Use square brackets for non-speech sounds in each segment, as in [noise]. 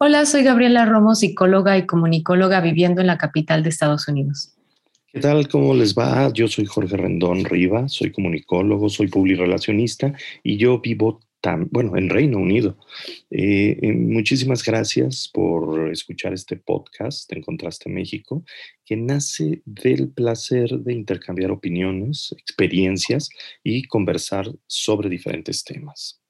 Hola, soy Gabriela Romo, psicóloga y comunicóloga viviendo en la capital de Estados Unidos. ¿Qué tal? ¿Cómo les va? Yo soy Jorge Rendón Riva, soy comunicólogo, soy publirelacionista y yo vivo bueno, en Reino Unido. Eh, eh, muchísimas gracias por escuchar este podcast en Contraste México, que nace del placer de intercambiar opiniones, experiencias y conversar sobre diferentes temas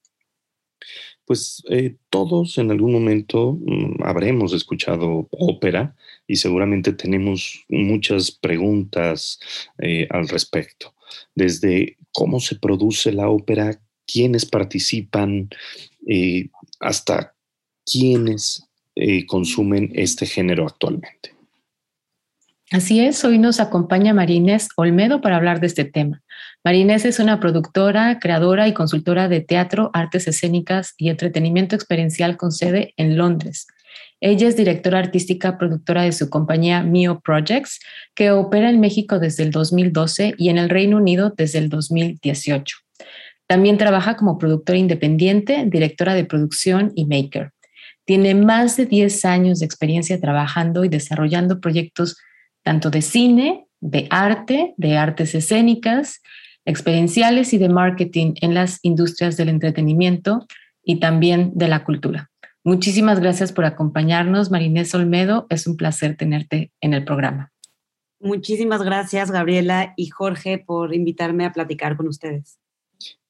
pues eh, todos en algún momento mm, habremos escuchado ópera y seguramente tenemos muchas preguntas eh, al respecto, desde cómo se produce la ópera, quiénes participan, eh, hasta quiénes consumen este género actualmente. Así es, hoy nos acompaña Marinés Olmedo para hablar de este tema. Marinés es una productora, creadora y consultora de teatro, artes escénicas y entretenimiento experiencial con sede en Londres. Ella es directora artística productora de su compañía Mio Projects, que opera en México desde el 2012 y en el Reino Unido desde el 2018. También trabaja como productora independiente, directora de producción y maker. Tiene más de 10 años de experiencia trabajando y desarrollando proyectos tanto de cine, de arte, de artes escénicas, experienciales y de marketing en las industrias del entretenimiento y también de la cultura. Muchísimas gracias por acompañarnos, Marinés Olmedo. Es un placer tenerte en el programa. Muchísimas gracias, Gabriela y Jorge, por invitarme a platicar con ustedes.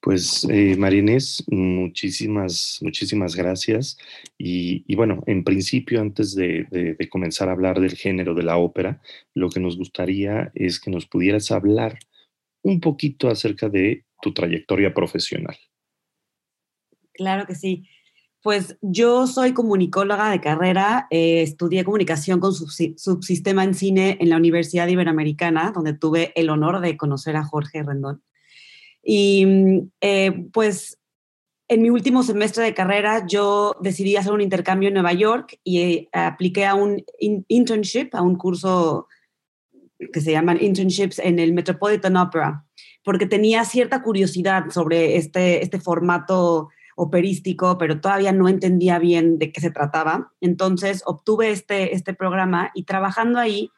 Pues eh, Marinés, muchísimas, muchísimas gracias. Y, bueno, en principio, antes de, comenzar a hablar del género de la ópera, lo que nos gustaría es que nos pudieras hablar un poquito acerca de tu trayectoria profesional. Claro que sí. Pues yo soy comunicóloga de carrera, eh, estudié comunicación con subsistema en cine en la Universidad Iberoamericana, donde tuve el honor de conocer a Jorge Rendón. Y mm, eh, pues en mi último semestre de carrera yo decidí hacer un intercambio en Nueva York y eh, apliqué a un internship, a un curso que se llaman internships en el Metropolitan Opera, porque tenía cierta curiosidad sobre este, este formato operístico, pero todavía no entendía bien de qué se trataba. Entonces obtuve este, este programa y trabajando ahí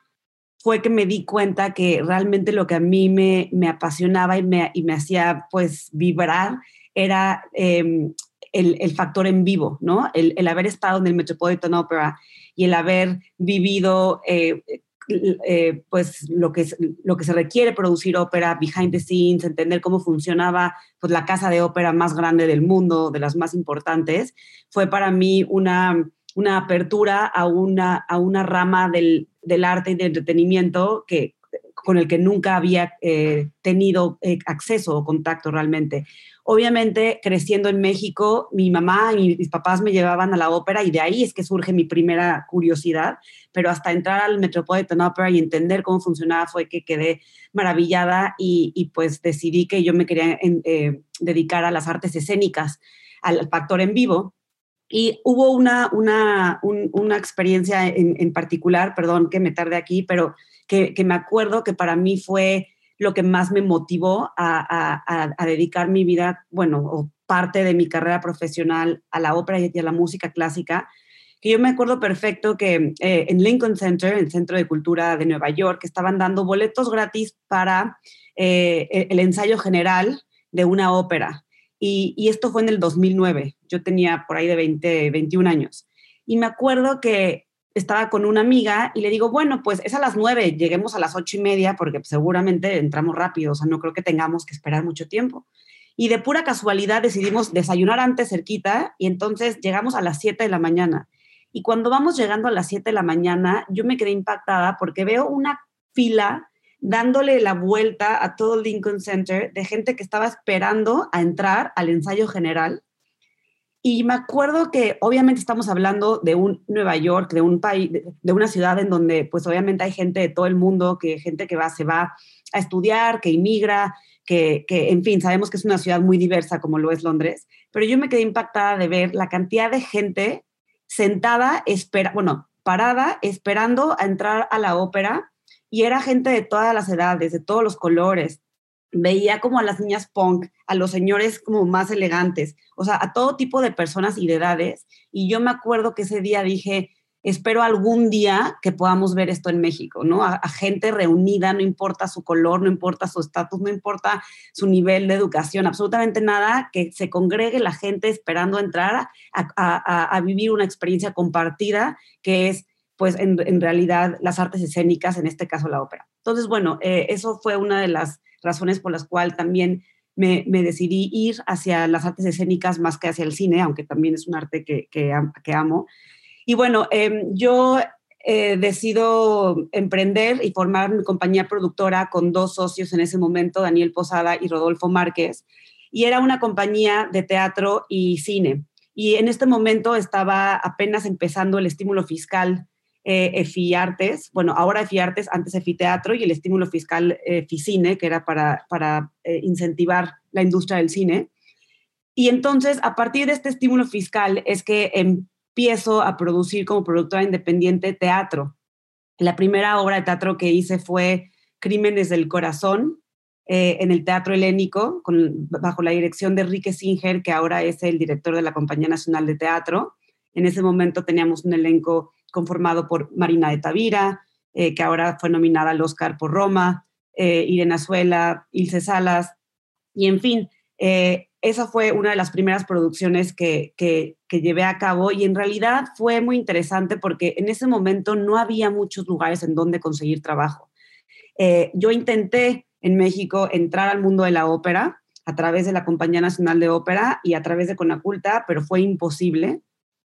fue que me di cuenta que realmente lo que a mí me, me apasionaba y me, y me, hacía pues vibrar era em, el, factor en vivo, ¿no? El, el, haber estado en el Metropolitan Opera y el haber vivido eh, eh, pues lo que, lo que se requiere producir ópera, behind the scenes, entender cómo funcionaba pues la casa de ópera más grande del mundo, de las más importantes, fue para mí una una apertura a una, a una rama del, arte y del entretenimiento que, con el que nunca había eh, tenido eh, acceso o contacto realmente. Obviamente, creciendo en México, mi mamá y mis papás me llevaban a la ópera y de ahí es que surge mi primera curiosidad, pero hasta entrar al Metropolitan Opera y entender cómo funcionaba fue que quedé maravillada y, pues decidí que yo me quería eh, dedicar a las artes escénicas, al factor en vivo y hubo una, una, una experiencia en, en, particular, perdón que me tarde aquí, pero que, me acuerdo que para mí fue lo que más me motivó a, a, a, dedicar mi vida, bueno, o parte de mi carrera profesional a la ópera y a la música clásica, que yo me acuerdo perfecto que eh, en Lincoln Center, el Centro de Cultura de Nueva York, estaban dando boletos gratis para eh, el ensayo general de una ópera. Y, esto fue en el 2009. Yo tenía por ahí de 20, 21 años. Y me acuerdo que estaba con una amiga y le digo, bueno, pues es a las 9, lleguemos a las ocho y media porque seguramente entramos rápido, o sea, no creo que tengamos que esperar mucho tiempo. Y de pura casualidad decidimos desayunar antes cerquita y entonces llegamos a las 7 de la mañana. Y cuando vamos llegando a las 7 de la mañana, yo me quedé impactada porque veo una fila dándole la vuelta a todo el Lincoln Center de gente que estaba esperando a entrar al ensayo general. Y me acuerdo que obviamente estamos hablando de un Nueva York, de un país, de, una ciudad en donde pues obviamente hay gente de todo el mundo, que gente que va, se va a estudiar, que inmigra, que, que, en fin, sabemos que es una ciudad muy diversa como lo es Londres, pero yo me quedé impactada de ver la cantidad de gente sentada, espera, bueno, parada, esperando a entrar a la ópera, y era gente de todas las edades, de todos los colores, veía como a las niñas punk, a los señores como más elegantes, o sea, a todo tipo de personas y de edades. Y yo me acuerdo que ese día dije, espero algún día que podamos ver esto en México, ¿no? A, gente reunida, no importa su color, no importa su estatus, no importa su nivel de educación, absolutamente nada, que se congregue la gente esperando entrar a, vivir una experiencia compartida que es pues en, realidad las artes escénicas, en este caso la ópera. Entonces, bueno, eh, eso fue una de las razones por las cuales también me, decidí ir hacia las artes escénicas más que hacia el cine, aunque también es un arte que, amo. Y bueno, em, yo eh, decido emprender y formar mi compañía productora con dos socios en ese momento, Daniel Posada y Rodolfo Márquez, y era una compañía de teatro y cine. Y en este momento estaba apenas empezando el estímulo fiscal eh, EFIARTES, bueno, ahora EFIARTES, antes EFITEATRO y el estímulo fiscal EFICINE, que era para, para eh, incentivar la industria del cine. Y entonces, a partir de este estímulo fiscal, es que empiezo a producir como productora independiente teatro. La primera obra de teatro que hice fue Crímenes del Corazón, eh, en el Teatro Helénico, bajo la dirección de Enrique Singer, que ahora es el director de la Compañía Nacional de Teatro. En ese momento teníamos un elenco conformado por Marina de Tavira, eh, que ahora fue nominada al Oscar por Roma, eh, Irene Azuela, Ilse Salas, y en fin, eh, esa fue una de las primeras producciones que, que, llevé a cabo y en realidad fue muy interesante porque en ese momento no había muchos lugares en donde conseguir trabajo. Eh, yo intenté en México entrar al mundo de la ópera a través de la Compañía Nacional de Ópera y a través de Conaculta, pero fue imposible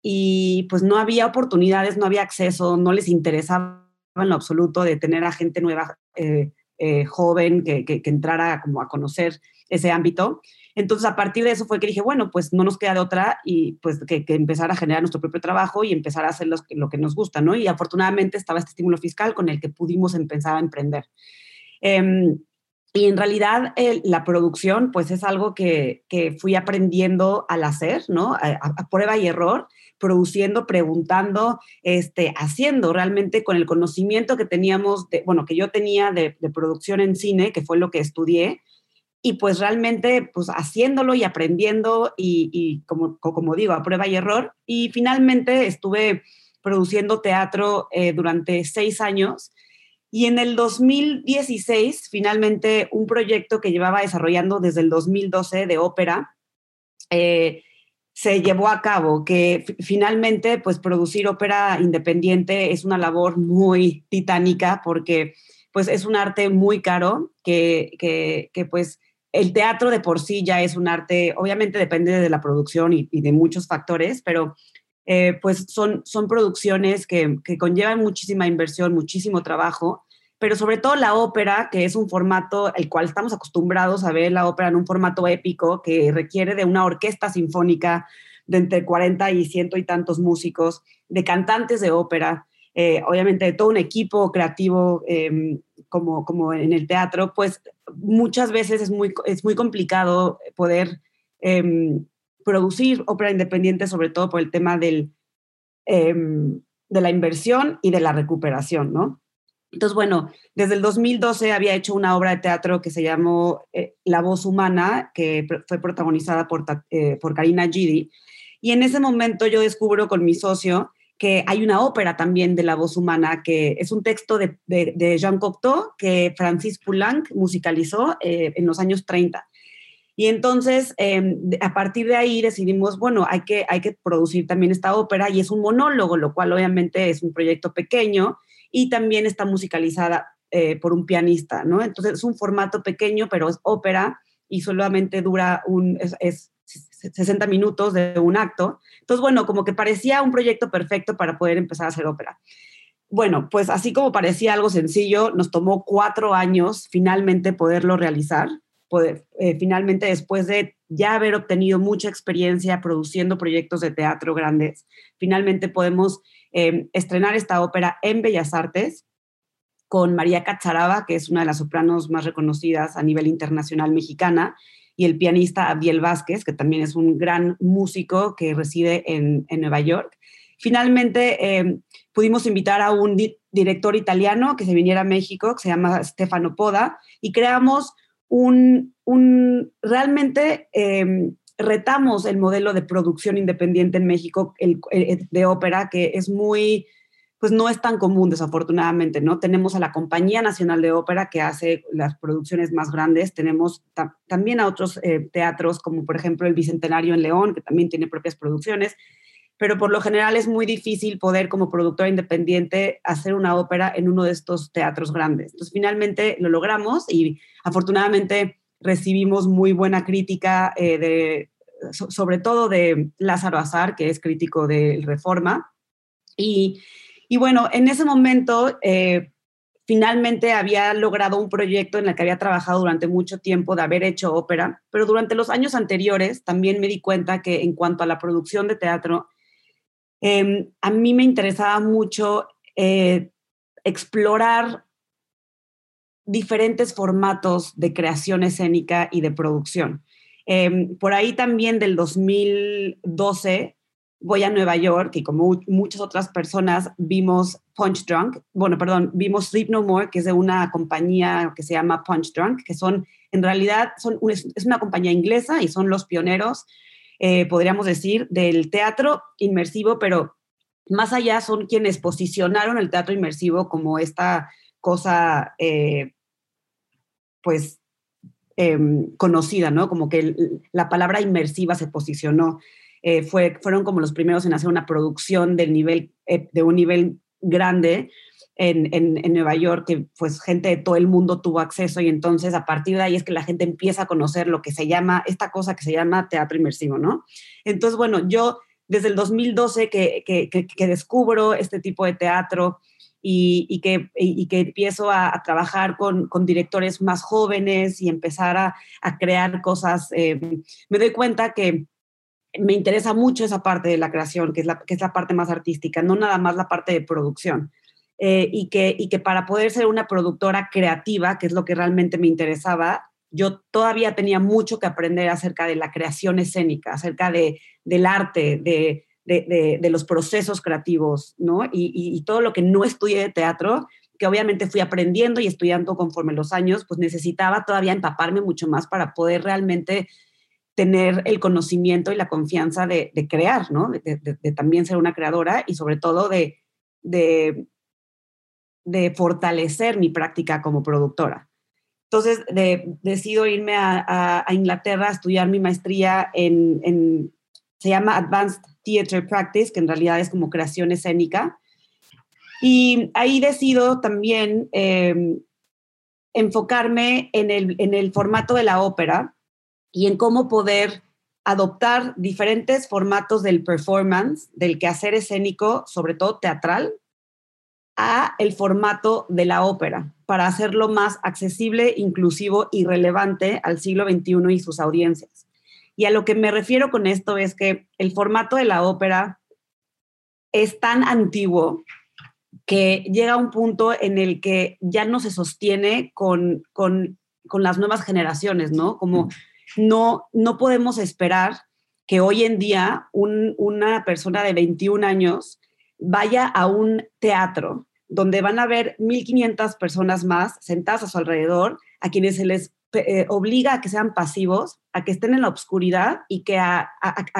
y pues no había oportunidades, no había acceso, no les interesaba en lo absoluto de tener a gente nueva, eh, eh, joven, que, que, entrara como a conocer ese ámbito. Entonces, a partir de eso fue que dije, bueno, pues no nos queda de otra y pues que, que empezar a generar nuestro propio trabajo y empezar a hacer lo que nos gusta, ¿no? Y afortunadamente estaba este estímulo fiscal con el que pudimos empezar a emprender. Em, y en realidad la producción, pues es algo que, que, fui aprendiendo al hacer, ¿no? a, prueba y error produciendo, preguntando, este, haciendo realmente con el conocimiento que teníamos, de, bueno, que yo tenía de, producción en cine, que fue lo que estudié, y pues realmente pues haciéndolo y aprendiendo y, como, como digo, a prueba y error. Y finalmente estuve produciendo teatro eh, durante seis años. Y en el 2016, finalmente, un proyecto que llevaba desarrollando desde el 2012 de ópera, eh, se llevó a cabo, que finalmente pues producir ópera independiente es una labor muy titánica porque pues es un arte muy caro, que, que, pues el teatro de por sí ya es un arte, obviamente depende de la producción y, de muchos factores, pero eh, pues son, son producciones que, que conllevan muchísima inversión, muchísimo trabajo pero sobre todo la ópera, que es un formato el cual estamos acostumbrados a ver la ópera en un formato épico que requiere de una orquesta sinfónica de entre 40 y ciento y tantos músicos, de cantantes de ópera, eh, obviamente de todo un equipo creativo em, como, como en el teatro, pues muchas veces es muy, es muy complicado poder em, producir ópera independiente, sobre todo por el tema del, em, de la inversión y de la recuperación, ¿no? Entonces, bueno, desde el 2012 había hecho una obra de teatro que se llamó eh, La voz humana, que fue protagonizada por, eh, por Karina Gidi. Y en ese momento yo descubro con mi socio que hay una ópera también de La voz humana, que es un texto de, de, Jean Cocteau que Francis Poulenc musicalizó eh, en los años 30. Y entonces, em, a partir de ahí decidimos, bueno, hay que, hay que producir también esta ópera y es un monólogo, lo cual obviamente es un proyecto pequeño y también está musicalizada eh, por un pianista, ¿no? Entonces es un formato pequeño, pero es ópera y solamente dura un, es, 60 minutos de un acto. Entonces, bueno, como que parecía un proyecto perfecto para poder empezar a hacer ópera. Bueno, pues así como parecía algo sencillo, nos tomó cuatro años finalmente poderlo realizar. Eh, finalmente, después de ya haber obtenido mucha experiencia produciendo proyectos de teatro grandes, finalmente podemos em, estrenar esta ópera en Bellas Artes con María Cacharaba, que es una de las sopranos más reconocidas a nivel internacional mexicana, y el pianista Abdiel Vázquez, que también es un gran músico que reside en, Nueva York. Finalmente, em, pudimos invitar a un director italiano que se viniera a México, que se llama Stefano Poda, y creamos un, realmente em, retamos el modelo de producción independiente en México el, de ópera, que es muy, pues no es tan común desafortunadamente, ¿no? Tenemos a la Compañía Nacional de Ópera que hace las producciones más grandes, tenemos también a otros eh, teatros como por ejemplo el Bicentenario en León, que también tiene propias producciones, pero por lo general es muy difícil poder como productora independiente hacer una ópera en uno de estos teatros grandes. Entonces finalmente lo logramos y afortunadamente recibimos muy buena crítica eh, de, sobre todo de Lázaro Azar, que es crítico del Reforma. Y, y, bueno, en ese momento eh, finalmente había logrado un proyecto en el que había trabajado durante mucho tiempo de haber hecho ópera, pero durante los años anteriores también me di cuenta que en cuanto a la producción de teatro, Em, a mí me interesaba mucho eh, explorar diferentes formatos de creación escénica y de producción. Em, por ahí también del 2012 voy a Nueva York y como muchas otras personas vimos Punch Drunk, bueno, perdón, vimos Sleep No More, que es de una compañía que se llama Punch Drunk, que son, en realidad, son, es una compañía inglesa y son los pioneros eh, podríamos decir, del teatro inmersivo, pero más allá son quienes posicionaron el teatro inmersivo como esta cosa, eh, pues, em, conocida, ¿no? Como que la palabra inmersiva se posicionó. Eh, fue, fueron como los primeros en hacer una producción del nivel, de un nivel grande en, Nueva York, que pues gente de todo el mundo tuvo acceso y entonces a partir de ahí es que la gente empieza a conocer lo que se llama, esta cosa que se llama teatro inmersivo, ¿no? Entonces, bueno, yo desde el 2012 que, que, descubro este tipo de teatro y, que, y que empiezo a, trabajar con, con, directores más jóvenes y empezar a, a crear cosas, eh, me doy cuenta que me interesa mucho esa parte de la creación, que es la, que es la parte más artística, no nada más la parte de producción. Eh, y, que, y que para poder ser una productora creativa, que es lo que realmente me interesaba, yo todavía tenía mucho que aprender acerca de la creación escénica, acerca de, del arte, de, de, de, los procesos creativos, ¿no? Y, y, todo lo que no estudié de teatro, que obviamente fui aprendiendo y estudiando conforme los años, pues necesitaba todavía empaparme mucho más para poder realmente tener el conocimiento y la confianza de, crear, ¿no? De, también ser una creadora y sobre todo de, de fortalecer mi práctica como productora. Entonces, decido irme a, Inglaterra a estudiar mi maestría en, se llama Advanced Theatre Practice, que en realidad es como creación escénica. Y ahí decido también em, enfocarme en el, en el formato de la ópera y en cómo poder adoptar diferentes formatos del performance, del quehacer escénico, sobre todo teatral, a el formato de la ópera para hacerlo más accesible, inclusivo y relevante al siglo XXI y sus audiencias. Y a lo que me refiero con esto es que el formato de la ópera es tan antiguo que llega a un punto en el que ya no se sostiene con, con, las nuevas generaciones, ¿no? Como no, no podemos esperar que hoy en día una persona de 21 años vaya a un teatro donde van a ver 1.500 personas más sentadas a su alrededor, a quienes se les eh, obliga a que sean pasivos, a que estén en la oscuridad y que a,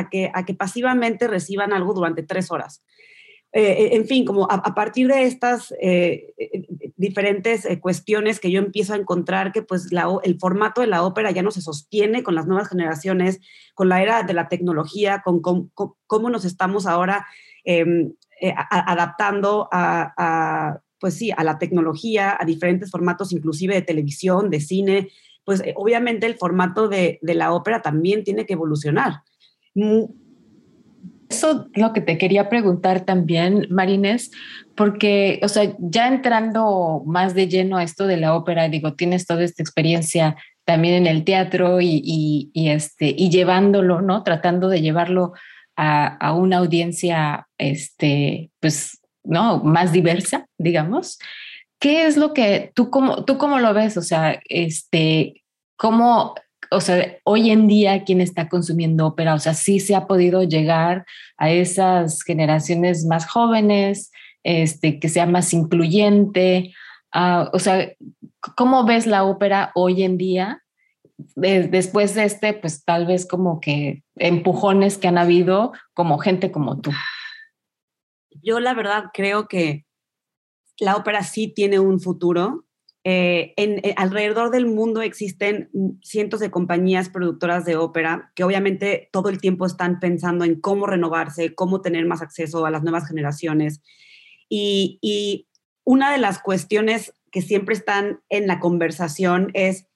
que, a que pasivamente reciban algo durante tres horas. Eh, en fin, como a, partir de estas eh, diferentes cuestiones que yo empiezo a encontrar que pues el formato de la ópera ya no se sostiene con las nuevas generaciones, con la era de la tecnología, con, cómo nos estamos ahora em, eh, adaptando a, pues sí, a la tecnología, a diferentes formatos, inclusive de televisión, de cine, pues eh, obviamente el formato de, de, la ópera también tiene que evolucionar. Eso es lo que te quería preguntar también, Marines, porque, o sea, ya entrando más de lleno a esto de la ópera, digo, tienes toda esta experiencia también en el teatro y, este, y llevándolo, ¿no? Tratando de llevarlo a, una audiencia, este, pues, ¿no? Más diversa, digamos. ¿Qué es lo que tú cómo, tú cómo lo ves? O sea, este, ¿cómo, o sea, hoy en día quién está consumiendo ópera? O sea, sí se ha podido llegar a esas generaciones más jóvenes, este, que sea más incluyente. Ah, o sea, ¿cómo ves la ópera hoy en día? Después de este, pues tal vez como que empujones que han habido como gente como tú. Yo la verdad creo que la ópera sí tiene un futuro. Eh, en, eh, alrededor del mundo existen cientos de compañías productoras de ópera que obviamente todo el tiempo están pensando en cómo renovarse, cómo tener más acceso a las nuevas generaciones. Y, y una de las cuestiones que siempre están en la conversación es,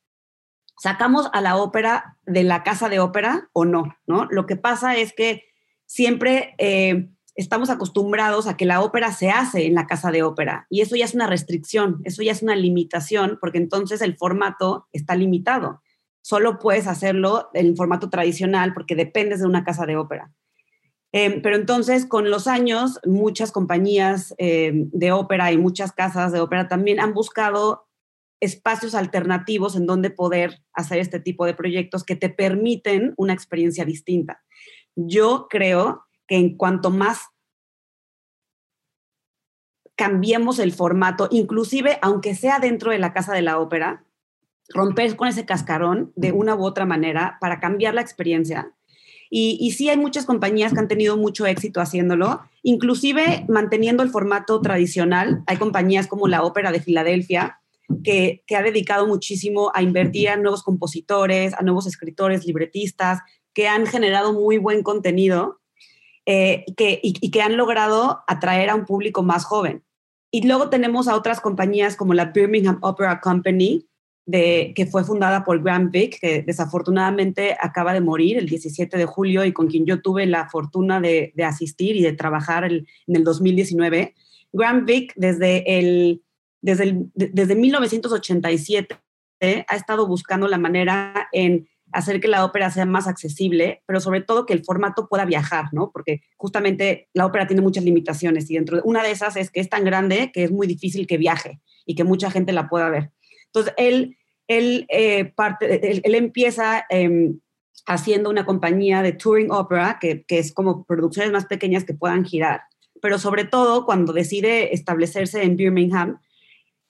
¿sacamos a la ópera de la casa de ópera o no? ¿no? Lo que pasa es que siempre... Eh, estamos acostumbrados a que la ópera se hace en la casa de ópera y eso ya es una restricción, eso ya es una limitación porque entonces el formato está limitado. Solo puedes hacerlo en formato tradicional porque dependes de una casa de ópera. Em, pero entonces, con los años, muchas compañías em, de ópera y muchas casas de ópera también han buscado espacios alternativos en donde poder hacer este tipo de proyectos que te permiten una experiencia distinta. Yo creo que en cuanto más cambiemos el formato, inclusive aunque sea dentro de la casa de la ópera, romper con ese cascarón de una u otra manera para cambiar la experiencia. Y, y, sí hay muchas compañías que han tenido mucho éxito haciéndolo, inclusive manteniendo el formato tradicional. Hay compañías como la Ópera de Filadelfia, que, que ha dedicado muchísimo a invertir a nuevos compositores, a nuevos escritores, libretistas, que han generado muy buen contenido eh, que, y, que han logrado atraer a un público más joven. Y luego tenemos a otras compañías como la Birmingham Opera Company, de, que fue fundada por Graham Vick, que desafortunadamente acaba de morir el 17 de julio y con quien yo tuve la fortuna de, asistir y de trabajar en el 2019. Graham Vick desde, el, desde, el, desde 1987 ha estado buscando la manera en hacer que la ópera sea más accesible, pero sobre todo que el formato pueda viajar, ¿no? Porque justamente la ópera tiene muchas limitaciones y dentro de una de esas es que es tan grande que es muy difícil que viaje y que mucha gente la pueda ver. Entonces, él, él, eh, parte, él, empieza em, haciendo una compañía de touring opera, que, que es como producciones más pequeñas que puedan girar, pero sobre todo cuando decide establecerse en Birmingham,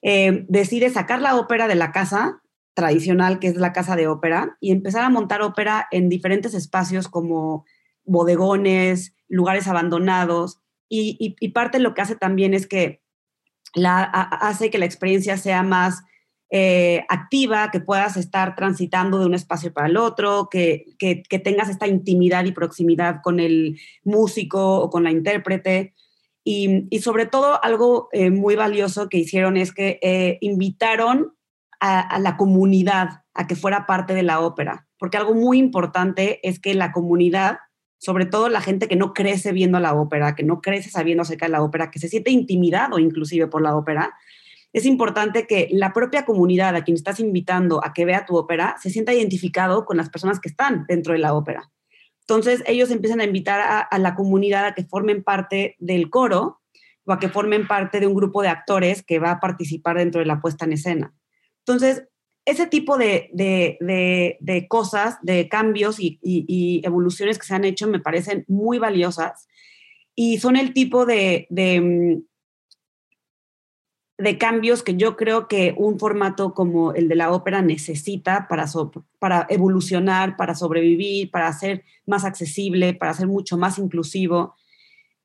eh, decide sacar la ópera de la casa tradicional, que es la casa de ópera, y empezar a montar ópera en diferentes espacios como bodegones, lugares abandonados, y, parte de lo que hace también es que la, hace que la experiencia sea más eh, activa, que puedas estar transitando de un espacio para el otro, que, tengas esta intimidad y proximidad con el músico o con la intérprete. Y, sobre todo algo eh, muy valioso que hicieron es que eh, invitaron a, la comunidad a que fuera parte de la ópera, porque algo muy importante es que la comunidad, sobre todo la gente que no crece viendo la ópera, que no crece sabiendo acerca de la ópera, que se siente intimidado inclusive por la ópera, es importante que la propia comunidad a quien estás invitando a que vea tu ópera se sienta identificado con las personas que están dentro de la ópera. Entonces ellos empiezan a invitar a, la comunidad a que formen parte del coro o a que formen parte de un grupo de actores que va a participar dentro de la puesta en escena. Entonces, ese tipo de, cosas, de cambios y, evoluciones que se han hecho me parecen muy valiosas y son el tipo de, de, cambios que yo creo que un formato como el de la ópera necesita para, evolucionar, para sobrevivir, para ser más accesible, para ser mucho más inclusivo.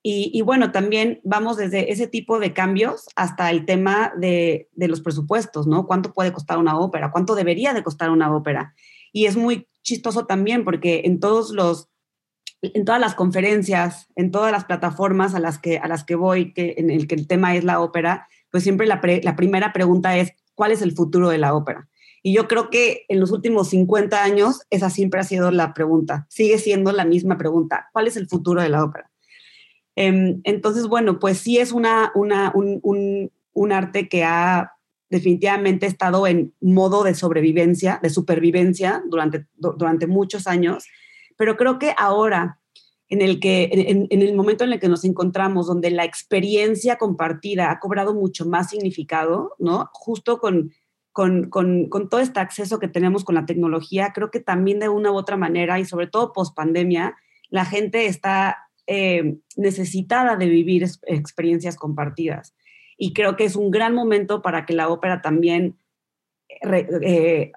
Y, bueno, también vamos desde ese tipo de cambios hasta el tema de, los presupuestos, ¿no? ¿Cuánto puede costar una ópera? ¿Cuánto debería de costar una ópera? Y es muy chistoso también porque en todos los en todas las conferencias, en todas las plataformas a las que, a las que voy, que, en el que el tema es la ópera, pues siempre la, primera pregunta es, ¿cuál es el futuro de la ópera? Y yo creo que en los últimos 50 años esa siempre ha sido la pregunta, sigue siendo la misma pregunta, ¿cuál es el futuro de la ópera? Em, entonces, bueno, pues sí es una, un, arte que ha definitivamente estado en modo de sobrevivencia, de supervivencia durante, durante muchos años, pero creo que ahora, en el, que, en, el momento en el que nos encontramos, donde la experiencia compartida ha cobrado mucho más significado, ¿no? Justo con, con, con, con todo este acceso que tenemos con la tecnología, creo que también de una u otra manera, y sobre todo post pandemia, la gente está eh, necesitada de vivir experiencias compartidas. Y creo que es un gran momento para que la ópera también eh,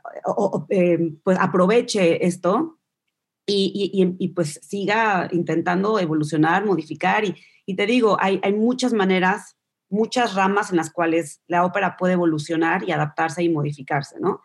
eh, pues aproveche esto y, pues siga intentando evolucionar, modificar. Y, te digo, hay, hay muchas maneras, muchas ramas en las cuales la ópera puede evolucionar y adaptarse y modificarse, ¿no?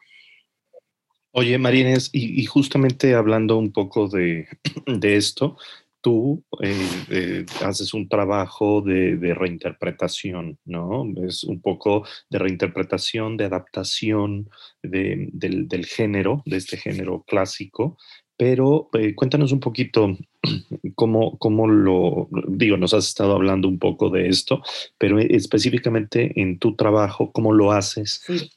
Oye, Marines, y, justamente hablando un poco de, [clears throat] de esto, tú eh, eh, haces un trabajo de, reinterpretación, ¿no? Es un poco de reinterpretación, de adaptación del, género, de este género clásico, pero eh, cuéntanos un poquito [clears throat] cómo, cómo, lo, digo, nos has estado hablando un poco de esto, pero específicamente en tu trabajo, ¿cómo lo haces? Sí.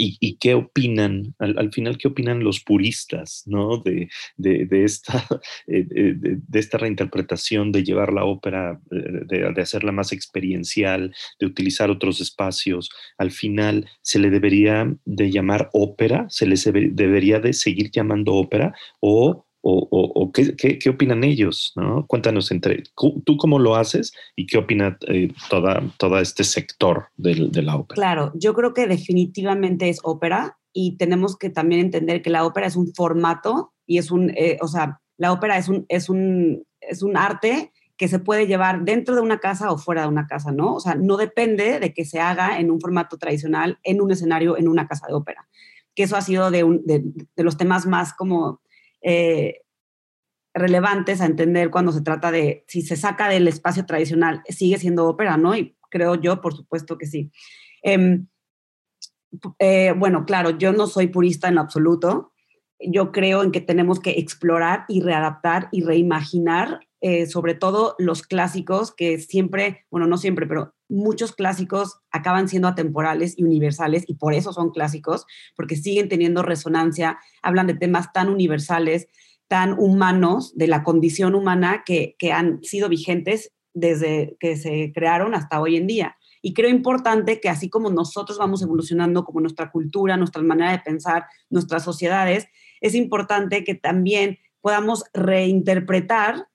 ¿Y, qué opinan, al, final, qué opinan los puristas ¿no? de, de, esta, [laughs] eh, de, esta reinterpretación, de llevar la ópera, eh, de, hacerla más experiencial, de utilizar otros espacios? Al final, ¿se le debería de llamar ópera? ¿Se les debería de seguir llamando ópera? ¿O o, qué, opinan ellos, ¿no? Cuéntanos entre tú cómo lo haces y qué opina eh, toda, todo este sector de la ópera. Claro, yo creo que definitivamente es ópera y tenemos que también entender que la ópera es un formato y es un, eh, o sea, la ópera es un, es un, es un arte que se puede llevar dentro de una casa o fuera de una casa, ¿no? O sea, no depende de que se haga en un formato tradicional, en un escenario, en una casa de ópera. Que eso ha sido de, de los temas más como eh, relevantes a entender cuando se trata de si se saca del espacio tradicional, sigue siendo ópera, ¿no? Y creo yo, por supuesto que sí. Em, eh, bueno, claro, yo no soy purista en absoluto. Yo creo en que tenemos que explorar y readaptar y reimaginar, eh, sobre todo los clásicos que siempre, bueno, no siempre, pero muchos clásicos acaban siendo atemporales y universales y por eso son clásicos, porque siguen teniendo resonancia, hablan de temas tan universales, tan humanos, de la condición humana que, han sido vigentes desde que se crearon hasta hoy en día. Y creo importante que así como nosotros vamos evolucionando, como nuestra cultura, nuestra manera de pensar, nuestras sociedades, es importante que también podamos reinterpretar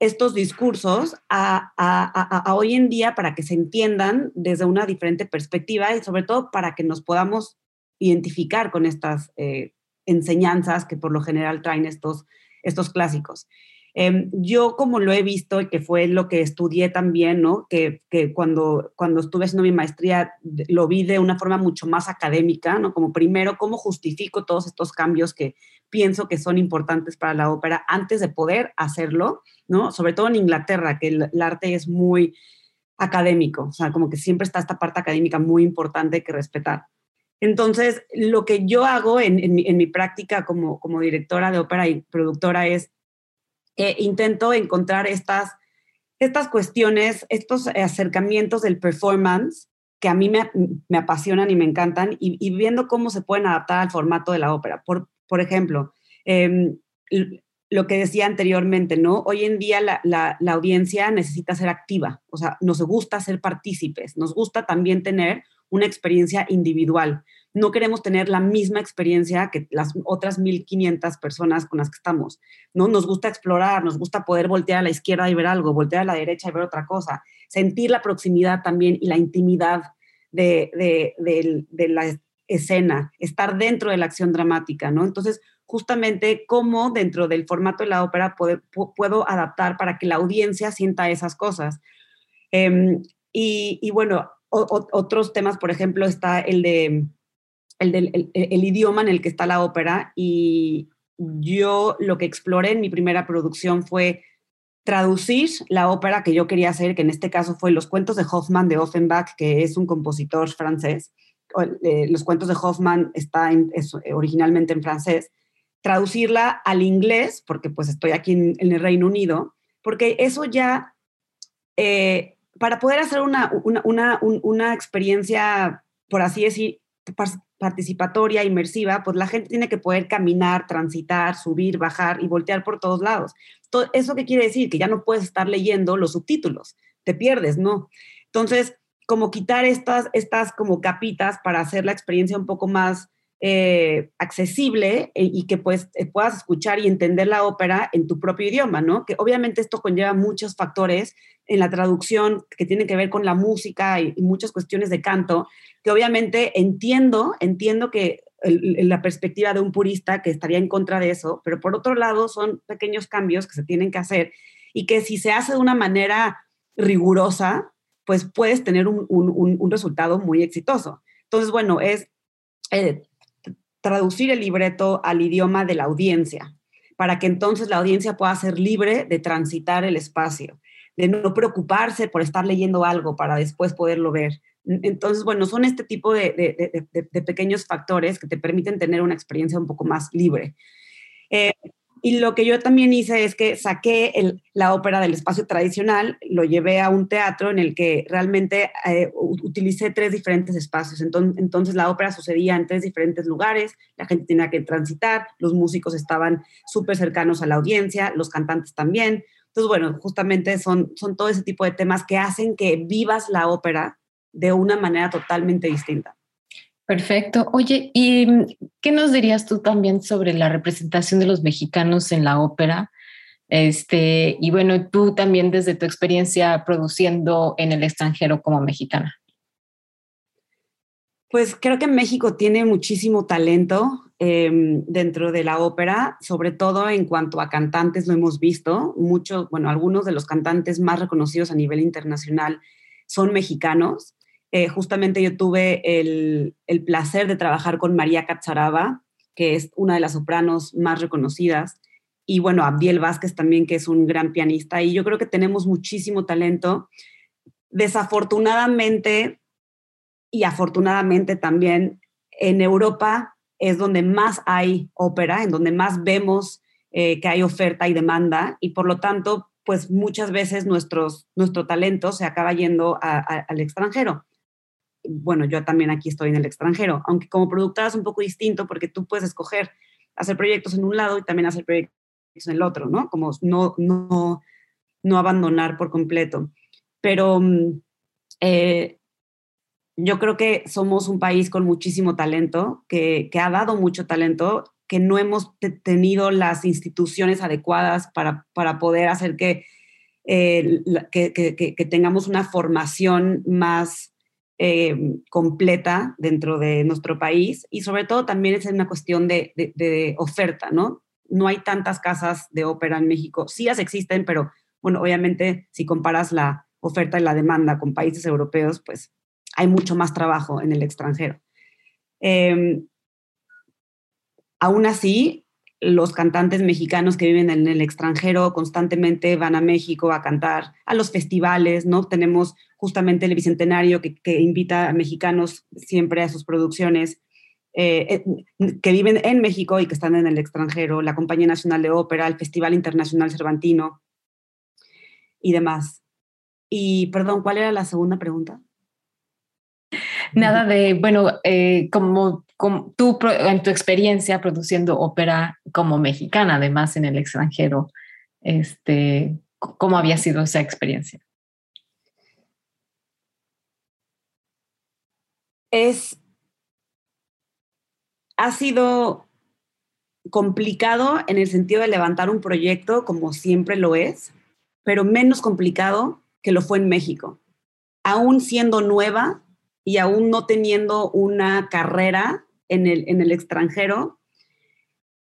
estos discursos a, hoy en día para que se entiendan desde una diferente perspectiva y sobre todo para que nos podamos identificar con estas eh, enseñanzas que por lo general traen estos, estos clásicos. Em, yo como lo he visto y que fue lo que estudié también, ¿no? que, que, cuando, cuando estuve haciendo mi maestría lo vi de una forma mucho más académica, ¿no? como primero cómo justifico todos estos cambios que pienso que son importantes para la ópera antes de poder hacerlo, ¿no? sobre todo en Inglaterra, que el, arte es muy académico, o sea, como que siempre está esta parte académica muy importante que respetar. Entonces, lo que yo hago en, en, mi, práctica como, como directora de ópera y productora es intento encontrar estas, estas cuestiones, estos acercamientos del performance que a mí me, me apasionan y me encantan y, viendo cómo se pueden adaptar al formato de la ópera. Por, por ejemplo, em, lo que decía anteriormente, ¿no? Hoy en día la, la, la, audiencia necesita ser activa, o sea, nos gusta ser partícipes, nos gusta también tener una experiencia individual no queremos tener la misma experiencia que las otras 1500 personas con las que estamos, ¿no? Nos gusta explorar, nos gusta poder voltear a la izquierda y ver algo, voltear a la derecha y ver otra cosa, sentir la proximidad también y la intimidad de, la escena, estar dentro de la acción dramática, ¿no? Entonces, justamente cómo dentro del formato de la ópera puedo adaptar para que la audiencia sienta esas cosas. Em, y, bueno, otros temas, por ejemplo, está el de el, el, idioma en el que está la ópera y yo lo que exploré en mi primera producción fue traducir la ópera que yo quería hacer, que en este caso fue Los cuentos de Hoffmann de Offenbach, que es un compositor francés. Eh, los cuentos de Hoffmann está originalmente en francés. Traducirla al inglés, porque pues estoy aquí en, el Reino Unido, porque eso ya, eh, para poder hacer una, una, una experiencia por así decir, participatoria, inmersiva, pues la gente tiene que poder caminar, transitar, subir, bajar y voltear por todos lados. ¿Eso qué quiere decir? Que ya no puedes estar leyendo los subtítulos, te pierdes, ¿no? Entonces, como quitar estas, estas como capitas para hacer la experiencia un poco más eh, accesible eh, y que pues eh, puedas escuchar y entender la ópera en tu propio idioma, ¿no? Que obviamente esto conlleva muchos factores en la traducción que tienen que ver con la música y, muchas cuestiones de canto, que obviamente entiendo, entiendo que la perspectiva de un purista que estaría en contra de eso, pero por otro lado son pequeños cambios que se tienen que hacer y que si se hace de una manera rigurosa, pues puedes tener un, un, resultado muy exitoso. Entonces, bueno, es traducir el libreto al idioma de la audiencia, para que entonces la audiencia pueda ser libre de transitar el espacio, de no preocuparse por estar leyendo algo para después poderlo ver. Entonces, bueno, son este tipo de, pequeños factores que te permiten tener una experiencia un poco más libre. Eh, y lo que yo también hice es que saqué la ópera del espacio tradicional, lo llevé a un teatro en el que realmente eh, utilicé tres diferentes espacios. Entonces, entonces, la ópera sucedía en tres diferentes lugares, la gente tenía que transitar, los músicos estaban súper cercanos a la audiencia, los cantantes también. Entonces, bueno, justamente son, son todo ese tipo de temas que hacen que vivas la ópera de una manera totalmente distinta. Perfecto. Oye, ¿y mm, qué nos dirías tú también sobre la representación de los mexicanos en la ópera? Este, y bueno, tú también desde tu experiencia produciendo en el extranjero como mexicana. Pues creo que México tiene muchísimo talento em, dentro de la ópera, sobre todo en cuanto a cantantes, lo hemos visto. Muchos, bueno, algunos de los cantantes más reconocidos a nivel internacional son mexicanos. Eh, justamente yo tuve el, placer de trabajar con María Catzaraba, que es una de las sopranos más reconocidas, y bueno, Abdiel Vázquez también, que es un gran pianista, y yo creo que tenemos muchísimo talento. Desafortunadamente y afortunadamente también en Europa es donde más hay ópera, en donde más vemos eh, que hay oferta y demanda, y por lo tanto, pues muchas veces nuestros, nuestro talento se acaba yendo al extranjero bueno, yo también aquí estoy en el extranjero, aunque como productora es un poco distinto porque tú puedes escoger hacer proyectos en un lado y también hacer proyectos en el otro, ¿no? Como no, no, no abandonar por completo. Pero mm, eh, yo creo que somos un país con muchísimo talento, que, ha dado mucho talento, que no hemos tenido las instituciones adecuadas para, para poder hacer que, eh, que, que, tengamos una formación más eh, completa dentro de nuestro país y sobre todo también es una cuestión de, oferta, ¿no? No hay tantas casas de ópera en México. Sí las existen, pero bueno, obviamente si comparas la oferta y la demanda con países europeos, pues hay mucho más trabajo en el extranjero. Eh, aún así, los cantantes mexicanos que viven en el extranjero constantemente van a México a cantar a los festivales, ¿no? Tenemos justamente el Bicentenario que, invita a mexicanos siempre a sus producciones eh, eh, que viven en México y que están en el extranjero, la Compañía Nacional de Ópera, el Festival Internacional Cervantino y demás. Y perdón, ¿cuál era la segunda pregunta? Nada de, bueno, eh, como, tú en tu experiencia produciendo ópera como mexicana, además en el extranjero, este, ¿cómo había sido esa experiencia? Es, ha sido complicado en el sentido de levantar un proyecto como siempre lo es, pero menos complicado que lo fue en México. Aún siendo nueva, y aún no teniendo una carrera en el, en el extranjero.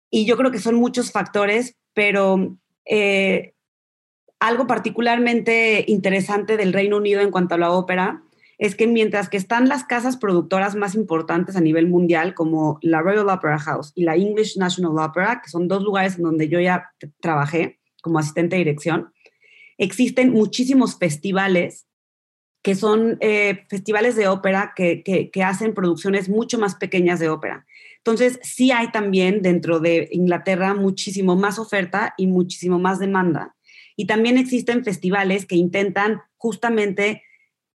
Y yo creo que son muchos factores, pero eh, algo particularmente interesante del Reino Unido en cuanto a la ópera es que mientras que están las casas productoras más importantes a nivel mundial, como la Royal Opera House y la English National Opera, que son dos lugares en donde yo ya trabajé como asistente de dirección, existen muchísimos festivales que son eh, festivales de ópera que, que, hacen producciones mucho más pequeñas de ópera. Entonces, sí hay también dentro de Inglaterra muchísimo más oferta y muchísimo más demanda. Y también existen festivales que intentan justamente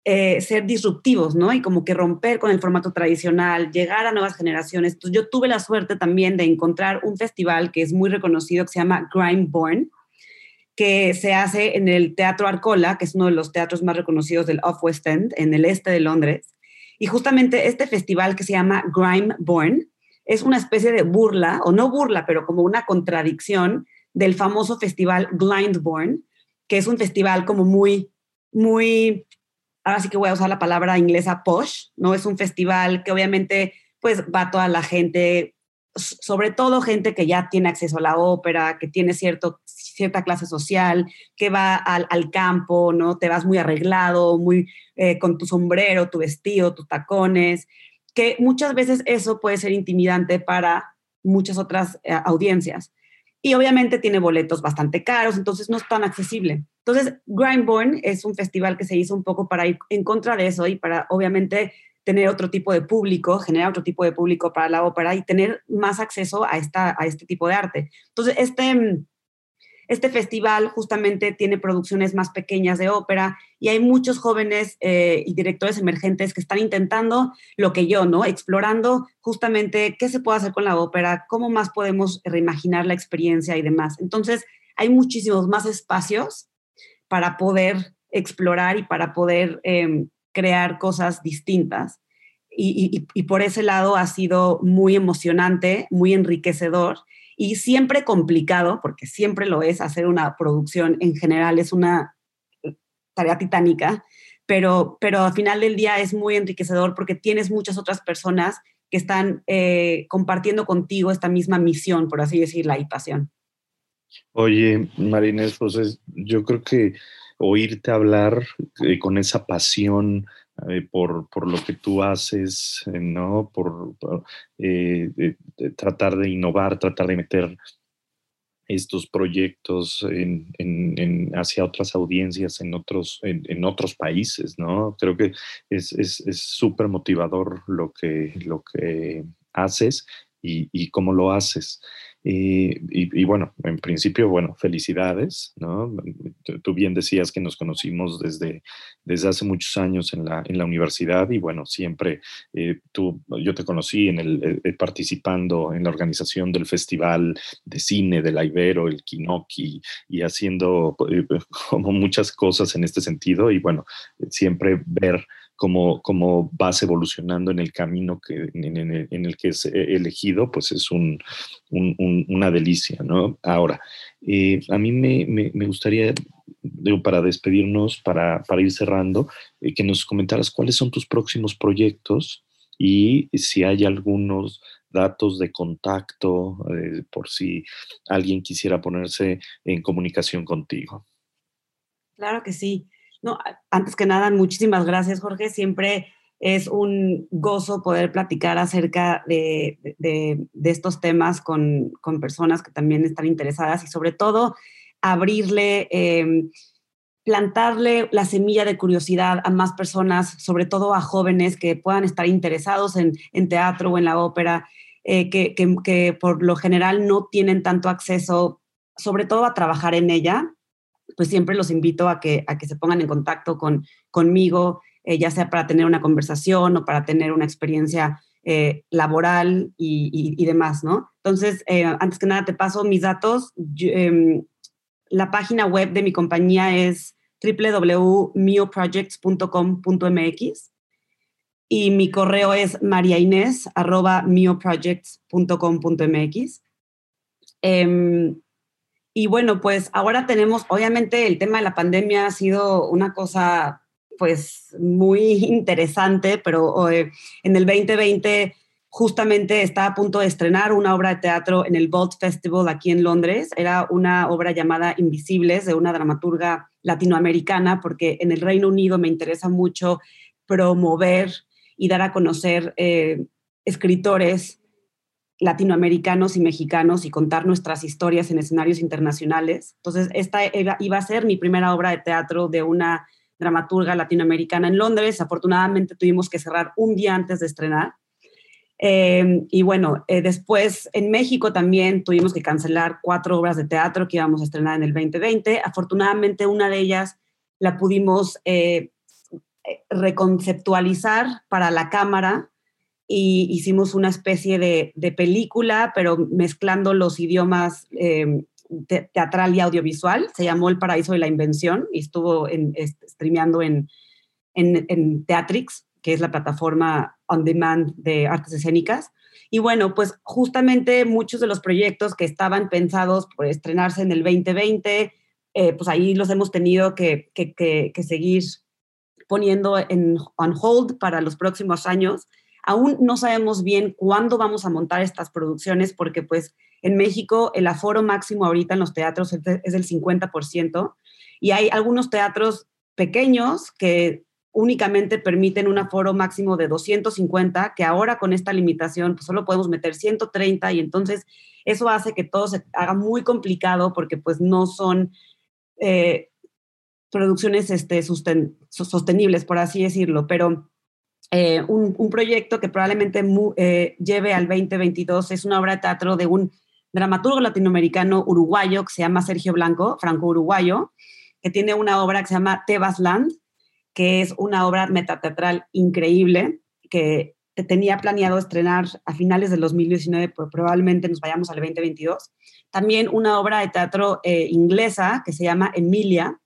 eh, ser disruptivos, ¿no? Y como que romper con el formato tradicional, llegar a nuevas generaciones. Yo tuve la suerte también de encontrar un festival que es muy reconocido, que se llama Grimeborn, que se hace en el Teatro Arcola, que es uno de los teatros más reconocidos del Off West End, en el este de Londres. Y justamente este festival que se llama Grimeborn es una especie de burla, o no burla, pero como una contradicción del famoso festival Blindborn, que es un festival como muy, muy, ahora sí que voy a usar la palabra inglesa posh, ¿no? Es un festival que obviamente pues va toda la gente, sobre todo gente que ya tiene acceso a la ópera, que tiene cierto, cierta clase social, que va al, campo, ¿no? Te vas muy arreglado, muy eh, con tu sombrero, tu vestido, tus tacones, que muchas veces eso puede ser intimidante para muchas otras eh, audiencias. Y obviamente tiene boletos bastante caros, entonces no es tan accesible. Entonces, Grindborn es un festival que se hizo un poco para ir en contra de eso y para obviamente tener otro tipo de público, generar otro tipo de público para la ópera y tener más acceso a, esta, a este tipo de arte. Entonces, este, mm, este festival justamente tiene producciones más pequeñas de ópera y hay muchos jóvenes eh, y directores emergentes que están intentando lo que yo, ¿no? Explorando justamente qué se puede hacer con la ópera, cómo más podemos reimaginar la experiencia y demás. Entonces, hay muchísimos más espacios para poder explorar y para poder em, crear cosas distintas. y, por ese lado ha sido muy emocionante, muy enriquecedor y siempre complicado, porque siempre lo es, hacer una producción en general es una tarea titánica, pero, pero al final del día es muy enriquecedor porque tienes muchas otras personas que están eh, compartiendo contigo esta misma misión, por así decirla, y pasión. Oye, Marines, pues yo creo que oírte hablar eh, con esa pasión eh, por, por, lo que tú haces, eh, ¿no? Por, eh, tratar de innovar, tratar de meter estos proyectos en, en, hacia otras audiencias en otros, en, otros países, ¿no? Creo que es súper es, motivador lo que, lo que haces y, y cómo lo haces. Y, bueno, en principio, bueno, felicidades, ¿no? Tú bien decías que nos conocimos desde, desde hace muchos años en la, en la universidad y bueno, siempre eh, tú, yo te conocí en el, eh, eh, participando en la organización del Festival de Cine de la Ibero, el Kinoki, y haciendo [laughs] como muchas cosas en este sentido y bueno, siempre ver cómo, cómo vas evolucionando en el camino que, en, el, que es elegido, pues es un, una delicia, ¿no? Ahora, eh, a mí me, me, gustaría, digo, para despedirnos, para, para ir cerrando, eh, que nos comentaras cuáles son tus próximos proyectos y si hay algunos datos de contacto eh, por si alguien quisiera ponerse en comunicación contigo. Claro que sí. No, antes que nada, muchísimas gracias, Jorge. Siempre es un gozo poder platicar acerca de, estos temas con, personas que también están interesadas y sobre todo abrirle, em, plantarle la semilla de curiosidad a más personas, sobre todo a jóvenes que puedan estar interesados en, teatro o en la ópera, eh, que por lo general no tienen tanto acceso, sobre todo a trabajar en ella pues siempre los invito a que, a que se pongan en contacto con, conmigo, eh, ya sea para tener una conversación o para tener una experiencia eh, laboral y, demás, ¿no? Entonces, eh, antes que nada, te paso mis datos. Em, la página web de mi compañía es www.mioprojects.com.mx y mi correo es mariainés.mioprojects.com.mx. Eh, em, y bueno, pues ahora tenemos, obviamente el tema de la pandemia ha sido una cosa pues muy [laughs] interesante, pero eh, en el 2020 justamente está a punto de estrenar una obra de teatro en el Vault Festival aquí en Londres. Era una obra llamada Invisibles de una dramaturga latinoamericana, porque en el Reino Unido me interesa mucho promover y dar a conocer eh, escritores latinoamericanos y mexicanos y contar nuestras historias en escenarios internacionales. Entonces, esta iba a ser mi primera obra de teatro de una dramaturga latinoamericana en Londres. Afortunadamente tuvimos que cerrar un día antes de estrenar. Em, y bueno, eh, después en México también tuvimos que cancelar cuatro obras de teatro que íbamos a estrenar en el 2020. Afortunadamente una de ellas la pudimos eh, eh, reconceptualizar para la cámara y hicimos una especie de, película, pero mezclando los idiomas em, teatral y audiovisual. Se llamó El Paraíso de la Invención y estuvo en, streameando en, en, en que es la plataforma on demand de artes escénicas. Y bueno, pues justamente muchos de los proyectos que estaban pensados por estrenarse en el 2020, eh, pues ahí los hemos tenido que, que, que, seguir poniendo en on hold para los próximos años. Aún no sabemos bien cuándo vamos a montar estas producciones porque pues en México el aforo máximo ahorita en los teatros es del 50% y hay algunos teatros pequeños que únicamente permiten un aforo máximo de 250, que ahora con esta limitación pues solo podemos meter 130 y entonces eso hace que todo se haga muy complicado porque pues no son eh, producciones este, sostenibles, por así decirlo, pero eh, un, proyecto que probablemente eh, lleve al 2022 es una obra de teatro de un dramaturgo latinoamericano uruguayo que se llama Sergio Blanco, franco-uruguayo, que tiene una obra que se llama Tebas Land, que es una obra metateatral increíble que tenía planeado estrenar a finales del 2019, pero probablemente nos vayamos al 2022. También una obra de teatro eh, inglesa que se llama Emilia,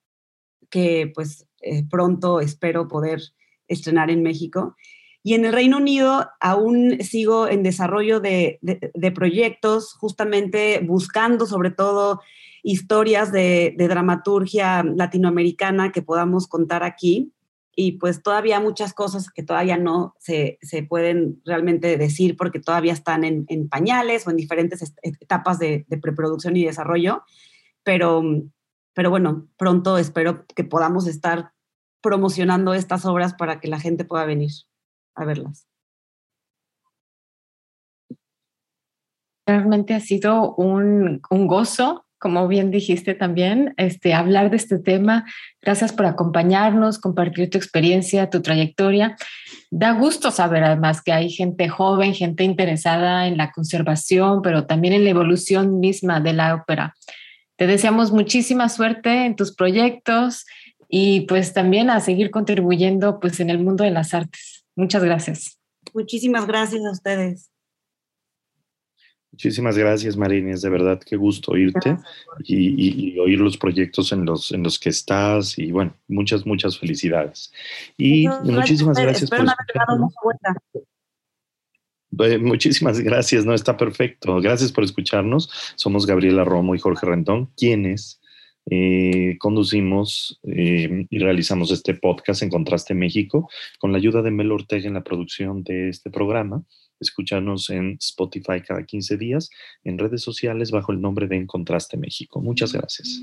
que pues pronto espero poder estrenar en México. Y en el Reino Unido aún sigo en desarrollo de, de, proyectos, justamente buscando sobre todo historias de, dramaturgia latinoamericana que podamos contar aquí y pues todavía muchas cosas que todavía no se, se pueden realmente decir porque todavía están en, en pañales o en diferentes etapas de, preproducción y desarrollo, pero, pero bueno, pronto espero que podamos estar promocionando estas obras para que la gente pueda venir a verlas. Realmente ha sido un, gozo como bien dijiste también, este, hablar de este tema. Gracias por acompañarnos, compartir tu experiencia, tu trayectoria. Da gusto saber además que hay gente joven, gente interesada en la conservación, pero también en la evolución misma de la ópera. Te deseamos muchísima suerte en tus proyectos y pues también a seguir contribuyendo pues en el mundo de las artes. Muchas gracias. Muchísimas gracias a ustedes. Muchísimas gracias, Marines. De verdad, qué gusto oírte y, oír los proyectos en los, en los que estás. Y bueno, muchas, muchas felicidades. Y muchísimas gracias por Muchísimas gracias, no está perfecto. Gracias por escucharnos. Somos Gabriela Romo y Jorge Rendón, quienes eh, conducimos eh, y realizamos este podcast en Contraste México con la ayuda de Mel Ortega en la producción de este programa. Escúchanos en Spotify cada 15 días, en redes sociales bajo el nombre de En Contraste México. Muchas gracias.